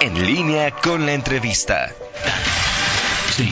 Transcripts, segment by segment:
En línea con la entrevista. Sí.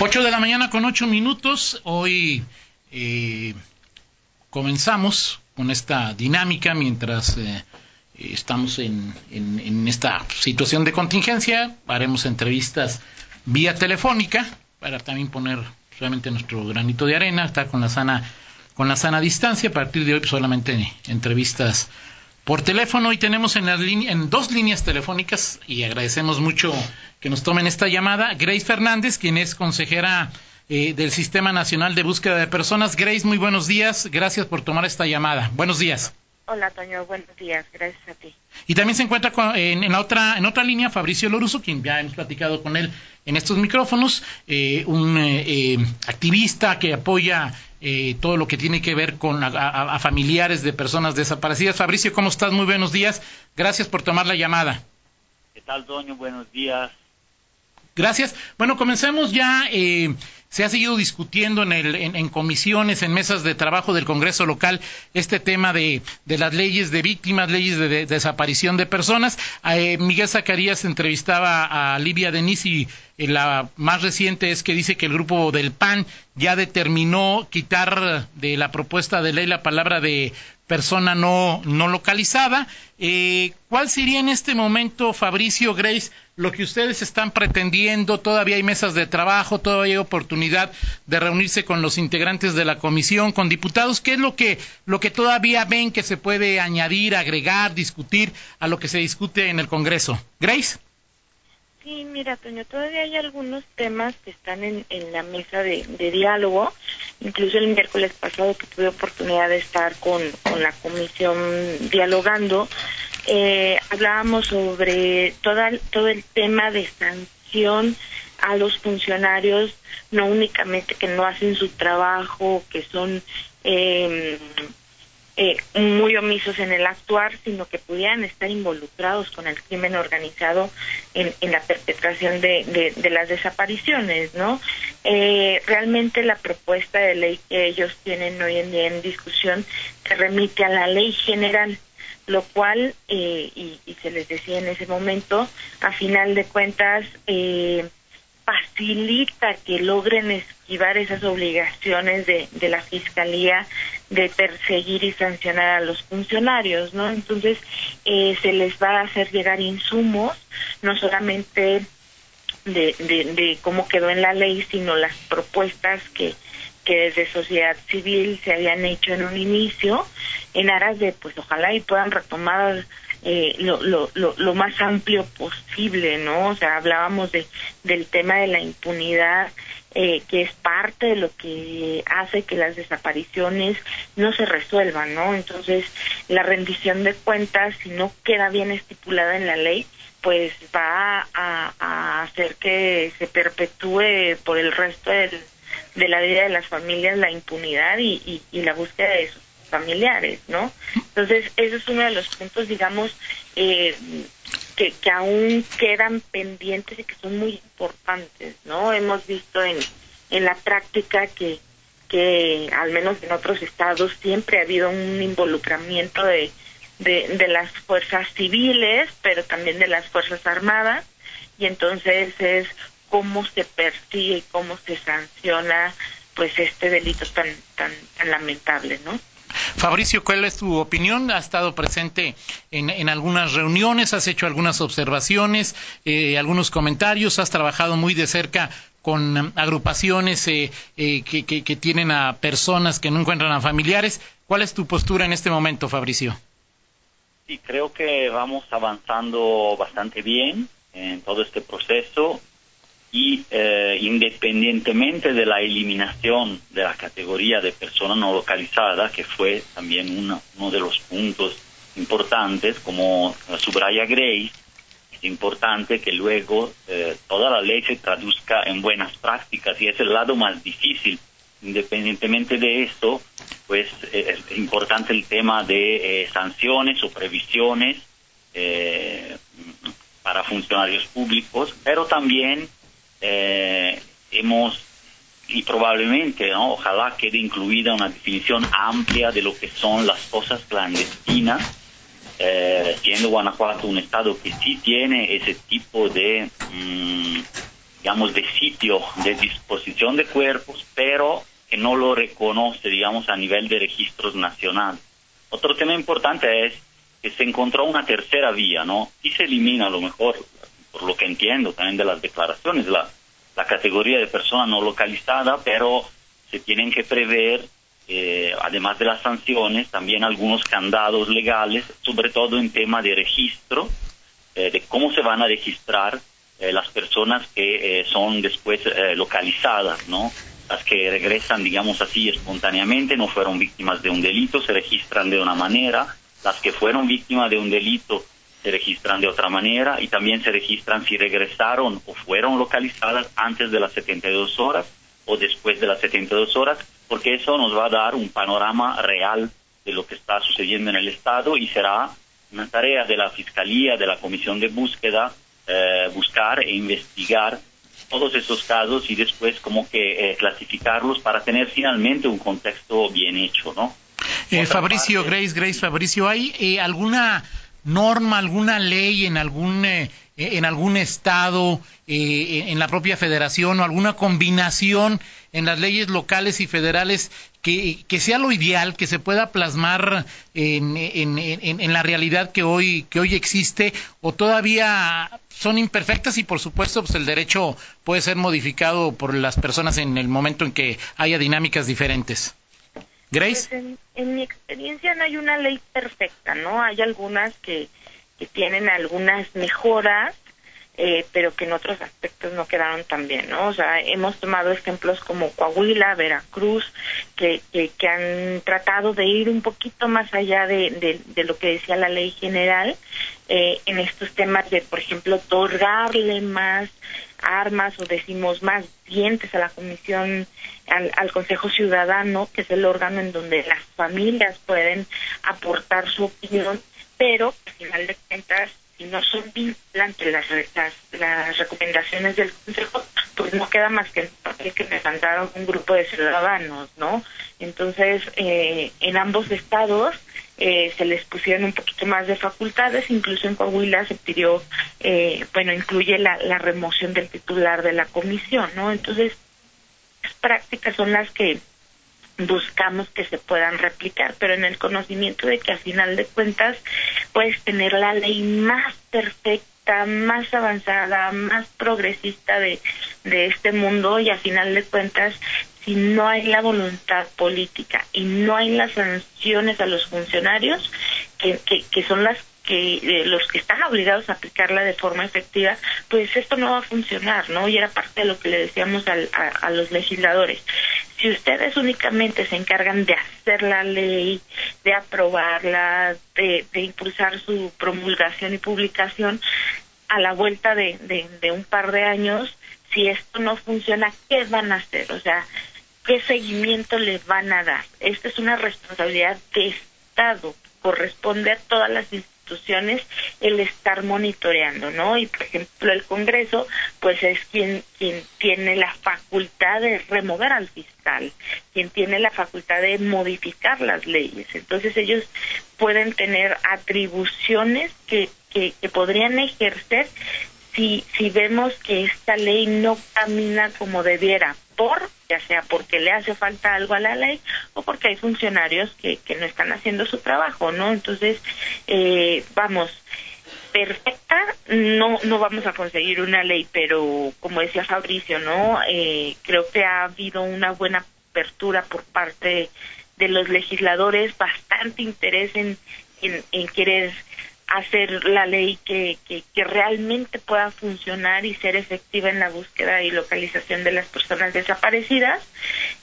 8 de la mañana con 8 minutos. Hoy eh, comenzamos con esta dinámica mientras eh, estamos en, en, esta situación de contingencia. Haremos entrevistas vía telefónica para también poner realmente nuestro granito de arena, estar con la sana, con la sana distancia. A partir de hoy solamente entrevistas por teléfono y tenemos en, las en dos líneas telefónicas y agradecemos mucho que nos tomen esta llamada. Grace Fernández, quien es consejera eh, del Sistema Nacional de Búsqueda de Personas. Grace, muy buenos días. Gracias por tomar esta llamada. Buenos días. Hola, Toño. Buenos días. Gracias a ti. Y también se encuentra en, en, otra, en otra línea Fabricio Loruso, quien ya hemos platicado con él en estos micrófonos, eh, un eh, activista que apoya todo lo que tiene que ver con a, familiares de personas desaparecidas. Fabricio, ¿cómo estás? Muy buenos días. Gracias por tomar la llamada. ¿Qué tal, Toño? Buenos días. Gracias. Bueno, comencemos ya. Eh, se ha seguido discutiendo en, el, en, comisiones, en mesas de trabajo del Congreso local, este tema de, las leyes de víctimas, leyes de, desaparición de personas. Eh, Miguel Zacarías entrevistaba a Livia Denis y eh, la más reciente es que dice que el grupo del PAN ya determinó quitar de la propuesta de ley la palabra de persona no, no localizada. Eh, ¿Cuál sería en este momento, Fabricio Grace, lo que ustedes están pretendiendo, todavía hay mesas de trabajo, todavía hay oportunidad de reunirse con los integrantes de la comisión, con diputados, ¿qué es lo que, lo que todavía ven que se puede añadir, agregar, discutir a lo que se discute en el Congreso? Grace. Sí, mira, Toño, todavía hay algunos temas que están en, la mesa de, diálogo. Incluso el miércoles pasado que tuve oportunidad de estar con, con la comisión dialogando, eh, hablábamos sobre toda, todo el tema de sanción a los funcionarios, no únicamente que no hacen su trabajo, que son eh, eh, muy omisos en el actuar, sino que pudieran estar involucrados con el crimen organizado en, la perpetración de, las desapariciones, ¿no? Eh, realmente la propuesta de ley que ellos tienen hoy en día en discusión se remite a la ley general lo cual, eh, y, se les decía en ese momento, a final de cuentas, eh, facilita que logren esquivar esas obligaciones de, de la Fiscalía de perseguir y sancionar a los funcionarios, ¿no? Entonces, eh, se les va a hacer llegar insumos, no solamente de, de, de cómo quedó en la ley, sino las propuestas que, que desde sociedad civil se habían hecho en un inicio en aras de pues ojalá y puedan retomar eh, lo, lo, lo, más amplio posible, ¿no? O sea, hablábamos de, del tema de la impunidad, eh, que es parte de lo que hace que las desapariciones no se resuelvan, ¿no? Entonces, la rendición de cuentas, si no queda bien estipulada en la ley, pues va a, hacer que se perpetúe por el resto de la vida de las familias la impunidad y, y, la búsqueda de sus familiares, ¿no? Entonces, ese es uno de los puntos, digamos, eh, que, aún quedan pendientes y que son muy importantes, ¿no? Hemos visto en, en la práctica que, que, al menos en otros estados, siempre ha habido un involucramiento de, de, de las fuerzas civiles, pero también de las fuerzas armadas, y entonces es cómo se persigue y cómo se sanciona pues este delito tan tan, tan lamentable, ¿no? Fabricio, ¿cuál es tu opinión? ¿Has estado presente en, en algunas reuniones? ¿Has hecho algunas observaciones, eh, algunos comentarios? ¿Has trabajado muy de cerca con agrupaciones eh, eh, que, que, que, tienen a personas que no encuentran a familiares? ¿Cuál es tu postura en este momento, Fabricio? Sí, creo que vamos avanzando bastante bien en todo este proceso y eh, independientemente de la eliminación de la categoría de persona no localizada, que fue también uno, uno de los puntos importantes, como subraya Grace, es importante que luego eh, toda la ley se traduzca en buenas prácticas y es el lado más difícil. Independientemente de esto, pues eh, es importante el tema de sanciones o previsiones para funcionarios públicos, pero también eh, hemos y probablemente, ¿no? ojalá quede incluida una definición amplia de lo que son las cosas clandestinas eh, siendo Guanajuato un estado que sí tiene ese tipo de, mm, digamos, de sitio de disposición de cuerpos, pero que no lo reconoce, digamos, a nivel de registros nacionales. Otro tema importante es que se encontró una tercera vía, ¿no? Y se elimina a lo mejor, por lo que entiendo también de las declaraciones, la, la categoría de persona no localizada, pero se tienen que prever, eh, además de las sanciones, también algunos candados legales, sobre todo en tema de registro, eh, de cómo se van a registrar eh, las personas que son después localizadas, ¿no? Las que regresan, digamos así, espontáneamente, no fueron víctimas de un delito, se registran de una manera, las que fueron víctimas de un delito se registran de otra manera y también se registran si regresaron o fueron localizadas antes de las 72 horas o después de las 72 horas, porque eso nos va a dar un panorama real de lo que está sucediendo en el Estado y será una tarea de la Fiscalía, de la Comisión de Búsqueda, eh, buscar e investigar todos esos casos y después como que eh, clasificarlos para tener finalmente un contexto bien hecho, ¿no? Eh, Fabricio, Grace, Grace, Fabricio, ¿hay alguna norma, alguna ley en algún eh, en algún estado, eh, en la propia federación o alguna combinación en las leyes locales y federales que, que sea lo ideal, que se pueda plasmar en, en, en, la realidad que hoy que hoy existe o todavía son imperfectas y por supuesto pues el derecho puede ser modificado por las personas en el momento en que haya dinámicas diferentes. Grace. Pues en, mi experiencia no hay una ley perfecta, ¿no? Hay algunas que, que tienen algunas mejoras, eh, pero que en otros aspectos no quedaron tan bien, ¿no? O sea, hemos tomado ejemplos como Coahuila, Veracruz, que, que, han tratado de ir un poquito más allá de, de, lo que decía la ley general eh, en estos temas de, por ejemplo, otorgarle más armas o decimos más dientes a la Comisión, al, Consejo Ciudadano, que es el órgano en donde las familias pueden aportar su opinión, pero al final de cuentas, si no son vinculantes las, las, las recomendaciones del Consejo, pues no queda más que el papel que me mandaron un grupo de ciudadanos, ¿no? Entonces, eh, en ambos estados eh, se les pusieron un poquito más de facultades, incluso en Coahuila se pidió, eh, bueno, incluye la, la remoción del titular de la comisión, ¿no? Entonces, las prácticas son las que buscamos que se puedan replicar, pero en el conocimiento de que a final de cuentas puedes tener la ley más perfecta, más avanzada, más progresista de, de este mundo y a final de cuentas si no hay la voluntad política y no hay las sanciones a los funcionarios, que, que, son las que eh, los que están obligados a aplicarla de forma efectiva, pues esto no va a funcionar, ¿no? Y era parte de lo que le decíamos al, a, los legisladores. Si ustedes únicamente se encargan de hacer la ley, de aprobarla, de, de impulsar su promulgación y publicación, a la vuelta de, de, de un par de años, si esto no funciona, ¿qué van a hacer? O sea, ¿qué seguimiento le van a dar? Esta es una responsabilidad de Estado, corresponde a todas las instituciones el estar monitoreando, ¿no? Y por ejemplo el Congreso, pues es quien quien tiene la facultad de remover al fiscal, quien tiene la facultad de modificar las leyes. Entonces ellos pueden tener atribuciones que que, que podrían ejercer si, si vemos que esta ley no camina como debiera, por, ya sea porque le hace falta algo a la ley o porque hay funcionarios que, que no están haciendo su trabajo, ¿no? Entonces, eh, vamos, perfecta, no, no vamos a conseguir una ley, pero como decía Fabricio, ¿no? Eh, creo que ha habido una buena apertura por parte de los legisladores, bastante interés en, en, en querer hacer la ley que, que, realmente pueda funcionar y ser efectiva en la búsqueda y localización de las personas desaparecidas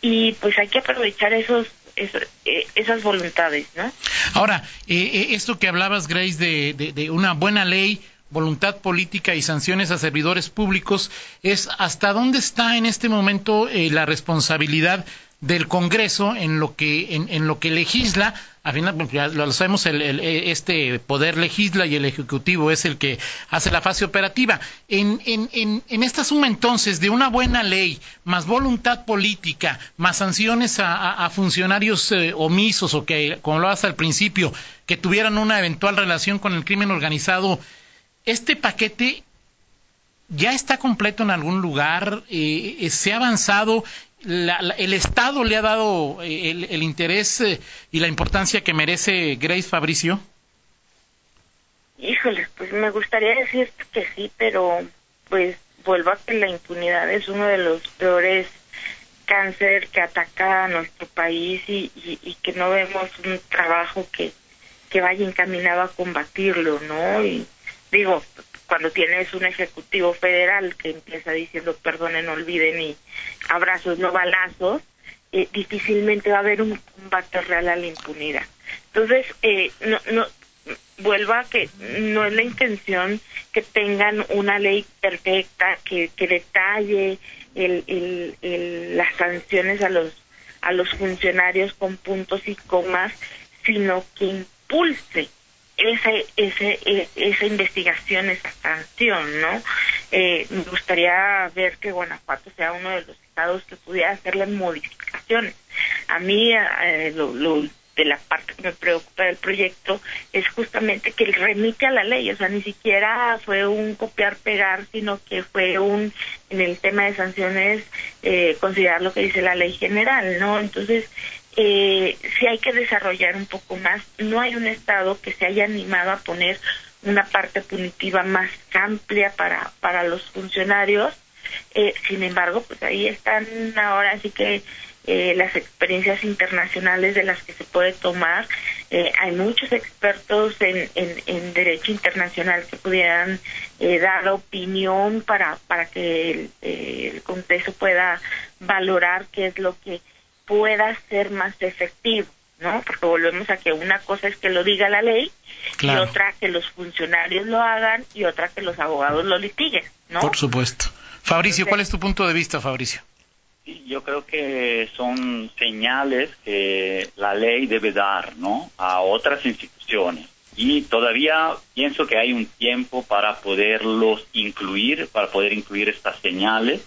y pues hay que aprovechar esos, eh, esas voluntades, ¿no? Ahora, eh, eh, esto que hablabas, Grace, de, de, una buena ley, voluntad política y sanciones a servidores públicos es hasta dónde está en este momento eh, la responsabilidad del Congreso en lo que en, lo que legisla. A final lo sabemos el, este poder legisla y el ejecutivo es el que hace la fase operativa. En, en, en, esta suma entonces de una buena ley más voluntad política más sanciones a, funcionarios eh, omisos o que como lo hace al principio que tuvieran una eventual relación con el crimen organizado este paquete ya está completo en algún lugar, eh, se ha avanzado el Estado le ha dado eh, el, interés eh, y la importancia que merece Grace Fabricio? Híjole, pues me gustaría decir que sí, pero pues vuelvo a que la impunidad es uno de los peores cáncer que ataca a nuestro país y, y, que no vemos un trabajo que, que vaya encaminado a combatirlo, ¿no? Y digo, cuando tienes un ejecutivo federal que empieza diciendo perdonen, olviden y abrazos, no balazos, eh, difícilmente va a haber un combate real a la impunidad. Entonces, eh, no, no, vuelvo a que no es la intención que tengan una ley perfecta que, detalle el, el, las sanciones a los a los funcionarios con puntos y comas, sino que impulse ese, ese, esa investigación, esa sanción, ¿no? Eh, me gustaría ver que Guanajuato sea uno de los estados que pudiera hacer las modificaciones. A mí, eh, lo, de la parte que me preocupa del proyecto es justamente que remite a la ley, o sea, ni siquiera fue un copiar-pegar, sino que fue un, en el tema de sanciones, eh, considerar lo que dice la ley general, ¿no? Entonces, eh, sí hay que desarrollar un poco más. No hay un Estado que se haya animado a poner una parte punitiva más amplia para, para los funcionarios. Eh, sin embargo, pues ahí están ahora sí que eh, las experiencias internacionales de las que se puede tomar. Eh, hay muchos expertos en, en, derecho internacional que pudieran eh, dar opinión para, para que el, el Congreso pueda valorar qué es lo que pueda ser más efectivo, ¿no? Porque volvemos a que una cosa es que lo diga la ley y otra que los funcionarios lo hagan y otra que los abogados lo litiguen, ¿no? Por supuesto. Fabricio, ¿cuál es tu punto de vista, Fabricio? yo creo que son señales que la ley debe dar, ¿no? A otras instituciones. Y todavía pienso que hay un tiempo para poderlos incluir, para poder incluir estas señales.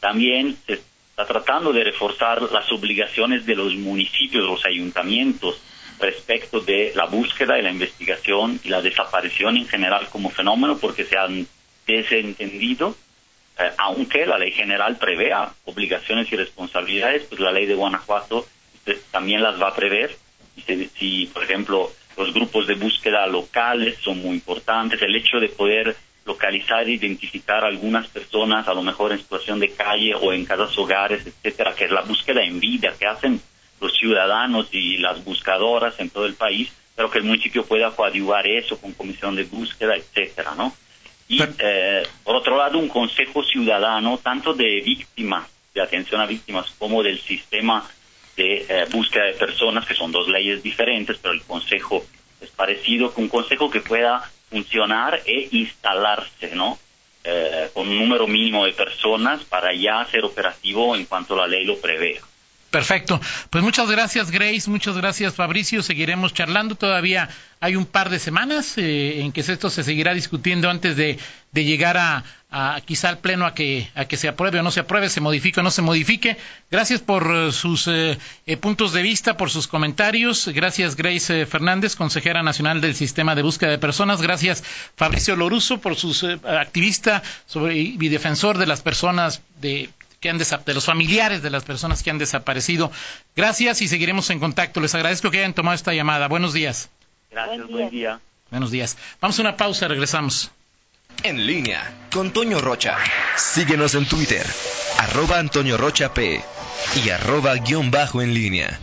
También se tratando de reforzar las obligaciones de los municipios, los ayuntamientos, respecto de la búsqueda y la investigación y la desaparición en general como fenómeno, porque se han desentendido, eh, aunque la ley general prevea obligaciones y responsabilidades, pues la ley de Guanajuato también las va a prever. Si, si, por ejemplo, los grupos de búsqueda locales son muy importantes, el hecho de poder localizar e identificar algunas personas, a lo mejor en situación de calle o en casas hogares, etcétera, que es la búsqueda en vida que hacen los ciudadanos y las buscadoras en todo el país, pero que el municipio pueda coadyuvar eso con comisión de búsqueda, etcétera, ¿no? Y eh, por otro lado, un consejo ciudadano, tanto de víctimas, de atención a víctimas, como del sistema de eh, búsqueda de personas, que son dos leyes diferentes, pero el consejo es parecido, un consejo que pueda funcionar e instalarse, ¿no? Eh, con un número mínimo de personas para ya ser operativo en cuanto la ley lo prevea. Perfecto. Pues muchas gracias, Grace. Muchas gracias, Fabricio. Seguiremos charlando. Todavía hay un par de semanas eh, en que esto se seguirá discutiendo antes de, llegar a, quizá al pleno a que, a que se apruebe o no se apruebe, se modifique o no se modifique. Gracias por eh, sus eh, puntos de vista, por sus comentarios. Gracias, Grace Fernández, consejera nacional del Sistema de Búsqueda de Personas. Gracias, Fabricio Loruso, por sus activista sobre, y defensor de las personas de que han de los familiares de las personas que han desaparecido. Gracias y seguiremos en contacto. Les agradezco que hayan tomado esta llamada. Buenos días. Gracias, buen día. Buenos días. Vamos a una pausa, regresamos. En línea con Toño Rocha. Síguenos en Twitter, arroba Antonio Rocha P y arroba guion bajo en línea.